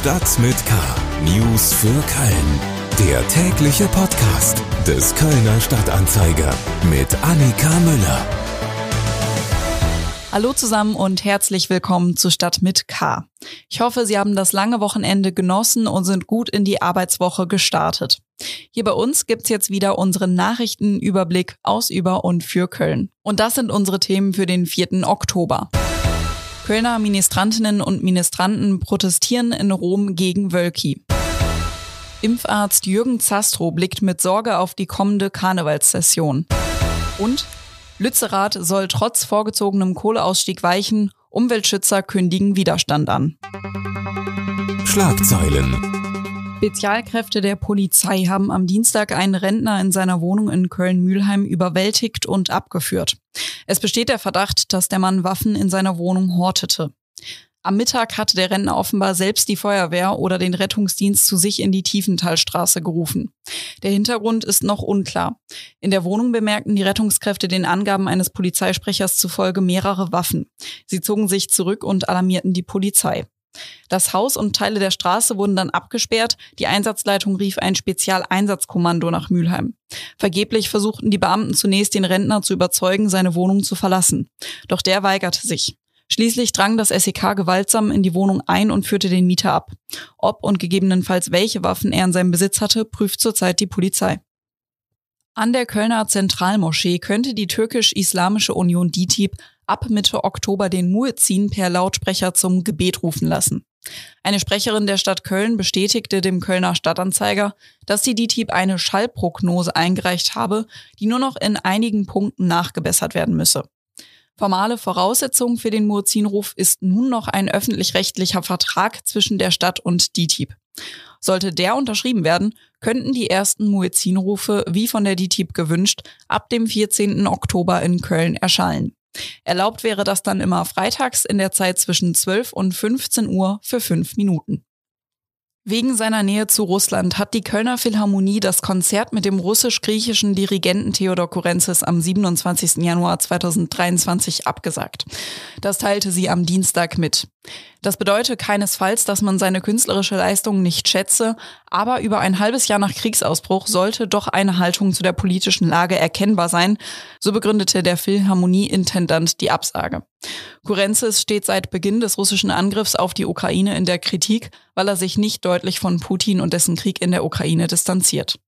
Stadt mit K. News für Köln. Der tägliche Podcast des Kölner Stadtanzeiger mit Annika Müller. Hallo zusammen und herzlich willkommen zu Stadt mit K. Ich hoffe, Sie haben das lange Wochenende genossen und sind gut in die Arbeitswoche gestartet. Hier bei uns gibt's jetzt wieder unseren Nachrichtenüberblick aus, über und für Köln. Und das sind unsere Themen für den 4. Oktober. Kölner Ministrantinnen und Ministranten protestieren in Rom gegen Wölki. Impfarzt Jürgen Zastro blickt mit Sorge auf die kommende Karnevalssession. Und Lützerath soll trotz vorgezogenem Kohleausstieg weichen, Umweltschützer kündigen Widerstand an. Schlagzeilen. Spezialkräfte der Polizei haben am Dienstag einen Rentner in seiner Wohnung in Köln-Mühlheim überwältigt und abgeführt. Es besteht der Verdacht, dass der Mann Waffen in seiner Wohnung hortete. Am Mittag hatte der Rentner offenbar selbst die Feuerwehr oder den Rettungsdienst zu sich in die Tiefenthalstraße gerufen. Der Hintergrund ist noch unklar. In der Wohnung bemerkten die Rettungskräfte den Angaben eines Polizeisprechers zufolge mehrere Waffen. Sie zogen sich zurück und alarmierten die Polizei. Das Haus und Teile der Straße wurden dann abgesperrt. Die Einsatzleitung rief ein Spezialeinsatzkommando nach Mülheim. Vergeblich versuchten die Beamten zunächst den Rentner zu überzeugen, seine Wohnung zu verlassen. Doch der weigerte sich. Schließlich drang das SEK gewaltsam in die Wohnung ein und führte den Mieter ab. Ob und gegebenenfalls welche Waffen er in seinem Besitz hatte, prüft zurzeit die Polizei. An der Kölner Zentralmoschee könnte die türkisch-islamische Union DITIB ab Mitte Oktober den Muezzin per Lautsprecher zum Gebet rufen lassen. Eine Sprecherin der Stadt Köln bestätigte dem Kölner Stadtanzeiger, dass die DITIB eine Schallprognose eingereicht habe, die nur noch in einigen Punkten nachgebessert werden müsse. Formale Voraussetzung für den Muezzinruf ist nun noch ein öffentlich-rechtlicher Vertrag zwischen der Stadt und DITIB. Sollte der unterschrieben werden, könnten die ersten Muezzinrufe, wie von der DITIB gewünscht, ab dem 14. Oktober in Köln erschallen. Erlaubt wäre das dann immer freitags in der Zeit zwischen 12 und 15 Uhr für fünf Minuten. Wegen seiner Nähe zu Russland hat die Kölner Philharmonie das Konzert mit dem russisch-griechischen Dirigenten Theodor Kurenzis am 27. Januar 2023 abgesagt. Das teilte sie am Dienstag mit. Das bedeutet keinesfalls, dass man seine künstlerische Leistung nicht schätze, aber über ein halbes Jahr nach Kriegsausbruch sollte doch eine Haltung zu der politischen Lage erkennbar sein, so begründete der Philharmonie-Intendant die Absage. Kurenzis steht seit Beginn des russischen Angriffs auf die Ukraine in der Kritik, weil er sich nicht deutlich von Putin und dessen Krieg in der Ukraine distanziert.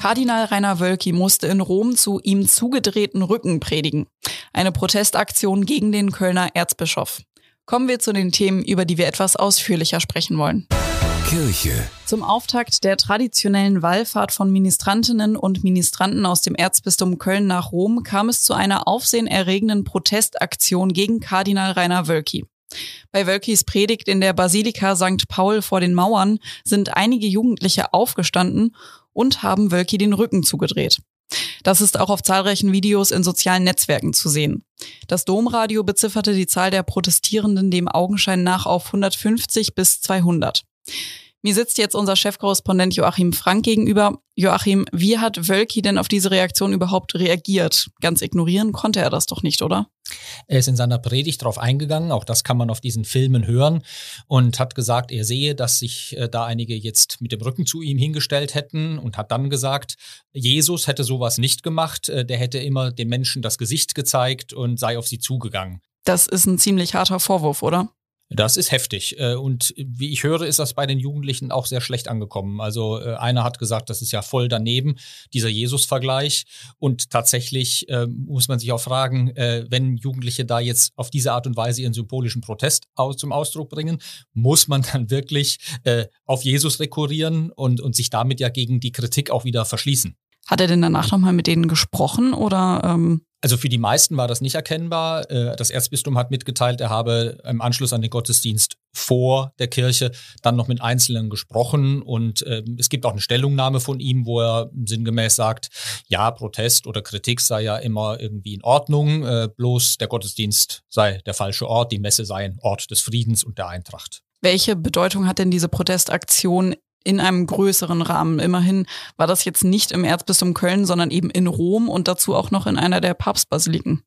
Kardinal Rainer Wölki musste in Rom zu ihm zugedrehten Rücken predigen. Eine Protestaktion gegen den Kölner Erzbischof. Kommen wir zu den Themen, über die wir etwas ausführlicher sprechen wollen. Kirche. Zum Auftakt der traditionellen Wallfahrt von Ministrantinnen und Ministranten aus dem Erzbistum Köln nach Rom kam es zu einer aufsehenerregenden Protestaktion gegen Kardinal Rainer Wölki. Bei Wölkis Predigt in der Basilika St. Paul vor den Mauern sind einige Jugendliche aufgestanden und haben Wölki den Rücken zugedreht. Das ist auch auf zahlreichen Videos in sozialen Netzwerken zu sehen. Das Domradio bezifferte die Zahl der Protestierenden dem Augenschein nach auf 150 bis 200. Mir sitzt jetzt unser Chefkorrespondent Joachim Frank gegenüber. Joachim, wie hat Wölki denn auf diese Reaktion überhaupt reagiert? Ganz ignorieren konnte er das doch nicht, oder? Er ist in seiner Predigt darauf eingegangen, auch das kann man auf diesen Filmen hören, und hat gesagt, er sehe, dass sich äh, da einige jetzt mit dem Rücken zu ihm hingestellt hätten und hat dann gesagt, Jesus hätte sowas nicht gemacht, äh, der hätte immer den Menschen das Gesicht gezeigt und sei auf sie zugegangen. Das ist ein ziemlich harter Vorwurf, oder? Das ist heftig. Äh, und wie ich höre, ist das bei den Jugendlichen auch sehr schlecht angekommen. Also äh, einer hat gesagt, das ist ja voll daneben, dieser Jesus-Vergleich. Und tatsächlich äh, muss man sich auch fragen, wenn Jugendliche da jetzt auf diese Art und Weise ihren symbolischen Protest zum Ausdruck bringen, muss man dann wirklich auf Jesus rekurrieren und, und sich damit ja gegen die Kritik auch wieder verschließen. Hat er denn danach nochmal mit denen gesprochen oder? Ähm also für die meisten war das nicht erkennbar. Äh, das Erzbistum hat mitgeteilt, er habe im Anschluss an den Gottesdienst vor der Kirche dann noch mit Einzelnen gesprochen und äh, es gibt auch eine Stellungnahme von ihm, wo er sinngemäß sagt, ja, Protest oder Kritik sei ja immer irgendwie in Ordnung, äh, bloß der Gottesdienst sei der falsche Ort, die Messe sei ein Ort des Friedens und der Eintracht. Welche Bedeutung hat denn diese Protestaktion in einem größeren Rahmen. Immerhin war das jetzt nicht im Erzbistum Köln, sondern eben in Rom und dazu auch noch in einer der Papstbasiliken.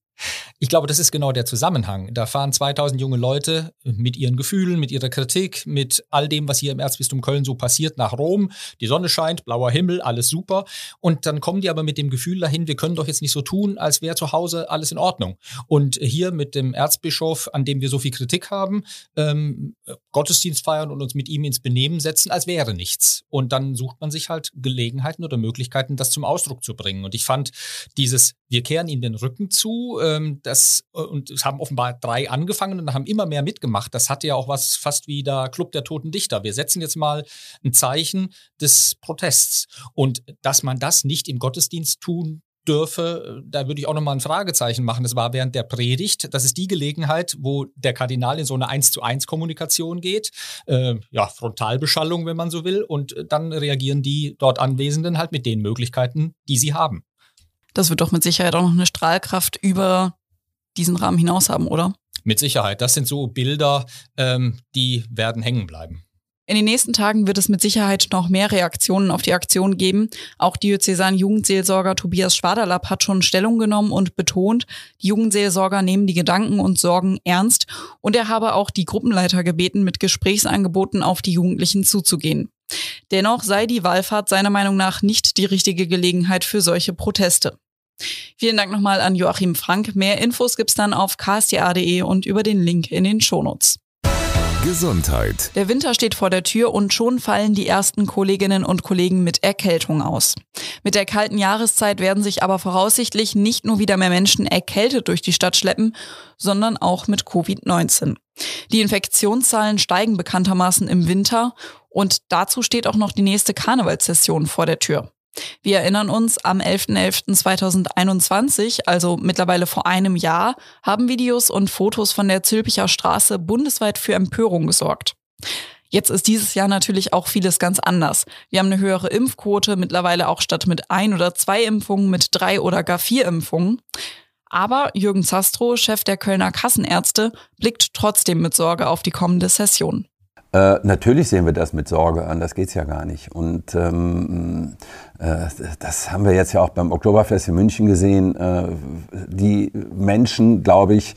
Ich glaube, das ist genau der Zusammenhang. Da fahren 2000 junge Leute mit ihren Gefühlen, mit ihrer Kritik, mit all dem, was hier im Erzbistum Köln so passiert, nach Rom. Die Sonne scheint, blauer Himmel, alles super. Und dann kommen die aber mit dem Gefühl dahin, wir können doch jetzt nicht so tun, als wäre zu Hause alles in Ordnung. Und hier mit dem Erzbischof, an dem wir so viel Kritik haben, ähm, Gottesdienst feiern und uns mit ihm ins Benehmen setzen, als wäre nichts. Und dann sucht man sich halt Gelegenheiten oder Möglichkeiten, das zum Ausdruck zu bringen. Und ich fand dieses, wir kehren ihm den Rücken zu, ähm, das, äh, und es haben offenbar drei angefangen und haben immer mehr mitgemacht. Das hatte ja auch was fast wie der Club der Toten Dichter. Wir setzen jetzt mal ein Zeichen des Protests. Und dass man das nicht im Gottesdienst tun dürfe, da würde ich auch nochmal ein Fragezeichen machen. Das war während der Predigt. Das ist die Gelegenheit, wo der Kardinal in so eine 1 zu 1 Kommunikation geht. Äh, ja, Frontalbeschallung, wenn man so will. Und dann reagieren die dort Anwesenden halt mit den Möglichkeiten, die sie haben. Das wird doch mit Sicherheit auch noch eine Strahlkraft über diesen Rahmen hinaus haben, oder? Mit Sicherheit. Das sind so Bilder, ähm, die werden hängen bleiben. In den nächsten Tagen wird es mit Sicherheit noch mehr Reaktionen auf die Aktion geben. Auch Diözesan Jugendseelsorger Tobias Schwaderlapp hat schon Stellung genommen und betont, die Jugendseelsorger nehmen die Gedanken und Sorgen ernst und er habe auch die Gruppenleiter gebeten, mit Gesprächsangeboten auf die Jugendlichen zuzugehen. Dennoch sei die Wallfahrt seiner Meinung nach nicht die richtige Gelegenheit für solche Proteste. Vielen Dank nochmal an Joachim Frank. Mehr Infos gibt's dann auf ksta.de und über den Link in den Shownotes. Gesundheit. Der Winter steht vor der Tür und schon fallen die ersten Kolleginnen und Kollegen mit Erkältung aus. Mit der kalten Jahreszeit werden sich aber voraussichtlich nicht nur wieder mehr Menschen erkältet durch die Stadt schleppen, sondern auch mit Covid-19. Die Infektionszahlen steigen bekanntermaßen im Winter und dazu steht auch noch die nächste Karnevalssession vor der Tür. Wir erinnern uns, am 11.11.2021, also mittlerweile vor einem Jahr, haben Videos und Fotos von der Zülpicher Straße bundesweit für Empörung gesorgt. Jetzt ist dieses Jahr natürlich auch vieles ganz anders. Wir haben eine höhere Impfquote, mittlerweile auch statt mit ein oder zwei Impfungen mit drei oder gar vier Impfungen. Aber Jürgen Zastrow, Chef der Kölner Kassenärzte, blickt trotzdem mit Sorge auf die kommende Session. Äh, natürlich sehen wir das mit Sorge an, das geht's ja gar nicht. Und ähm, äh, das haben wir jetzt ja auch beim Oktoberfest in München gesehen. Äh, die Menschen, glaube ich,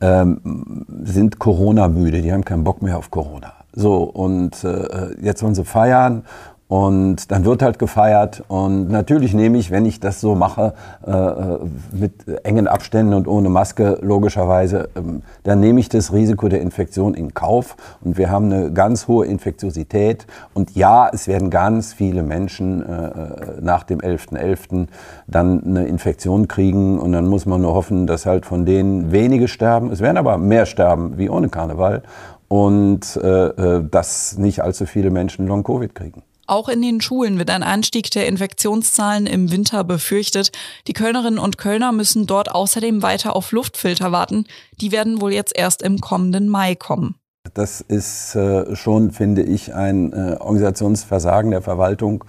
ähm, sind Corona-müde, die haben keinen Bock mehr auf Corona. So, und äh, jetzt wollen sie feiern und dann wird halt gefeiert. Und natürlich nehme ich, wenn ich das so mache, äh, äh, mit engen Abständen und ohne Maske, logischerweise, ähm, dann nehme ich das Risiko der Infektion in Kauf. Und wir haben eine ganz hohe Infektiosität. Und ja, es werden ganz viele Menschen äh, äh nach dem 11.11. .11. dann eine Infektion kriegen. Und dann muss man nur hoffen, dass halt von denen wenige sterben. Es werden aber mehr sterben wie ohne Karneval. Und äh, äh dass nicht allzu viele Menschen Long-Covid kriegen. Auch in den Schulen wird ein Anstieg der Infektionszahlen im Winter befürchtet. Die Kölnerinnen und Kölner müssen dort außerdem weiter auf Luftfilter warten. Die werden wohl jetzt erst im kommenden Mai kommen. Das ist äh, schon, finde ich, ein äh, Organisationsversagen der Verwaltung.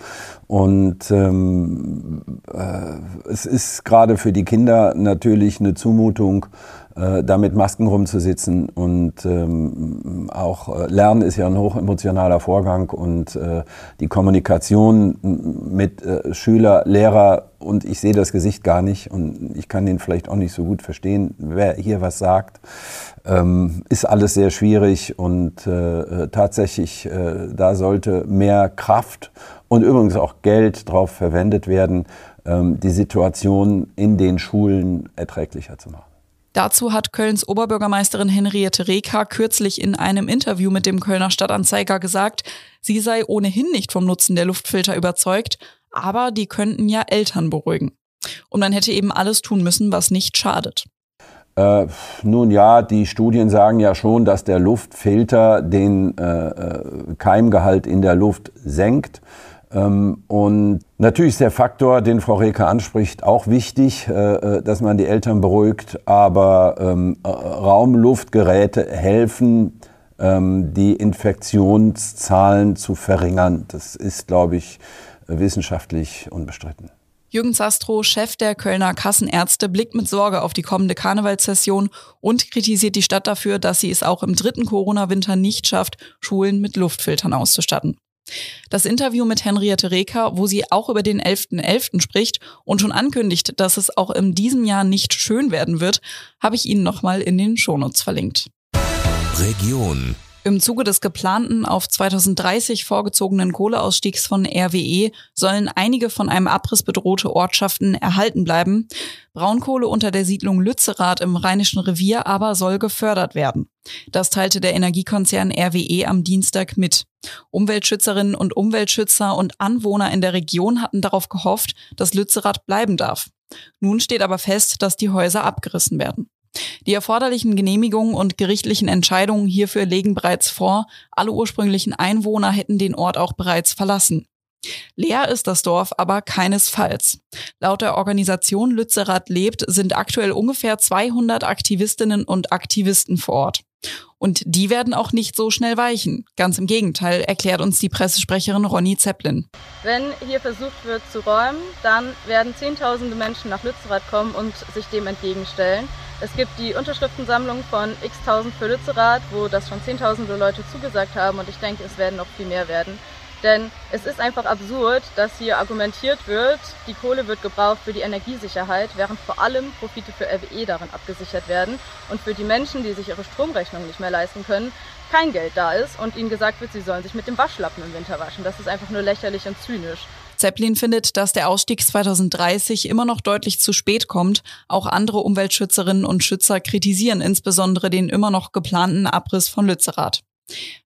Und ähm, äh, es ist gerade für die Kinder natürlich eine Zumutung, äh, da mit Masken rumzusitzen. Und ähm, auch äh, Lernen ist ja ein hochemotionaler Vorgang und äh, die Kommunikation mit äh, Schüler, Lehrer und ich sehe das Gesicht gar nicht und ich kann ihn vielleicht auch nicht so gut verstehen, wer hier was sagt. Ähm, ist alles sehr schwierig und äh, tatsächlich, äh, da sollte mehr Kraft und übrigens auch Geld drauf verwendet werden, ähm, die Situation in den Schulen erträglicher zu machen. Dazu hat Kölns Oberbürgermeisterin Henriette Reker kürzlich in einem Interview mit dem Kölner Stadtanzeiger gesagt, sie sei ohnehin nicht vom Nutzen der Luftfilter überzeugt, aber die könnten ja Eltern beruhigen. Und man hätte eben alles tun müssen, was nicht schadet. Äh, nun ja, die Studien sagen ja schon, dass der Luftfilter den äh, äh Keimgehalt in der Luft senkt. Ähm, und natürlich ist der Faktor, den Frau Reker anspricht, auch wichtig, äh, äh, dass man die Eltern beruhigt. Aber ähm, äh, Raumluftgeräte helfen, ähm, die Infektionszahlen zu verringern. Das ist, glaube ich, wissenschaftlich unbestritten. Jürgen Sastro, Chef der Kölner Kassenärzte, blickt mit Sorge auf die kommende Karnevalssession und kritisiert die Stadt dafür, dass sie es auch im dritten Corona-Winter nicht schafft, Schulen mit Luftfiltern auszustatten. Das Interview mit Henriette Reker, wo sie auch über den 11.11. .11. spricht und schon ankündigt, dass es auch in diesem Jahr nicht schön werden wird, habe ich Ihnen nochmal in den Shownotes verlinkt. Region im Zuge des geplanten auf 2030 vorgezogenen Kohleausstiegs von RWE sollen einige von einem Abriss bedrohte Ortschaften erhalten bleiben. Braunkohle unter der Siedlung Lützerath im Rheinischen Revier aber soll gefördert werden. Das teilte der Energiekonzern RWE am Dienstag mit. Umweltschützerinnen und Umweltschützer und Anwohner in der Region hatten darauf gehofft, dass Lützerath bleiben darf. Nun steht aber fest, dass die Häuser abgerissen werden. Die erforderlichen Genehmigungen und gerichtlichen Entscheidungen hierfür legen bereits vor, alle ursprünglichen Einwohner hätten den Ort auch bereits verlassen. Leer ist das Dorf aber keinesfalls. Laut der Organisation Lützerath lebt sind aktuell ungefähr 200 Aktivistinnen und Aktivisten vor Ort. Und die werden auch nicht so schnell weichen. Ganz im Gegenteil, erklärt uns die Pressesprecherin Ronny Zeppelin. Wenn hier versucht wird zu räumen, dann werden Zehntausende Menschen nach Lützerath kommen und sich dem entgegenstellen. Es gibt die Unterschriftensammlung von x-tausend für Lützerath, wo das schon zehntausende Leute zugesagt haben und ich denke, es werden noch viel mehr werden. Denn es ist einfach absurd, dass hier argumentiert wird, die Kohle wird gebraucht für die Energiesicherheit, während vor allem Profite für RWE darin abgesichert werden und für die Menschen, die sich ihre Stromrechnung nicht mehr leisten können, kein Geld da ist und ihnen gesagt wird, sie sollen sich mit dem Waschlappen im Winter waschen. Das ist einfach nur lächerlich und zynisch. Zeppelin findet, dass der Ausstieg 2030 immer noch deutlich zu spät kommt. Auch andere Umweltschützerinnen und Schützer kritisieren insbesondere den immer noch geplanten Abriss von Lützerath.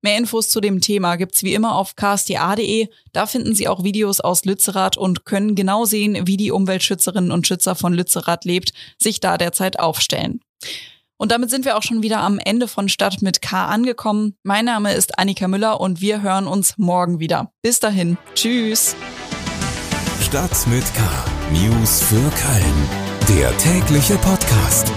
Mehr Infos zu dem Thema gibt's wie immer auf ksta.de. Da finden Sie auch Videos aus Lützerath und können genau sehen, wie die Umweltschützerinnen und Schützer von Lützerath lebt, sich da derzeit aufstellen. Und damit sind wir auch schon wieder am Ende von Stadt mit K angekommen. Mein Name ist Annika Müller und wir hören uns morgen wieder. Bis dahin. Tschüss. Stadt mit K. News für Köln. Der tägliche Podcast.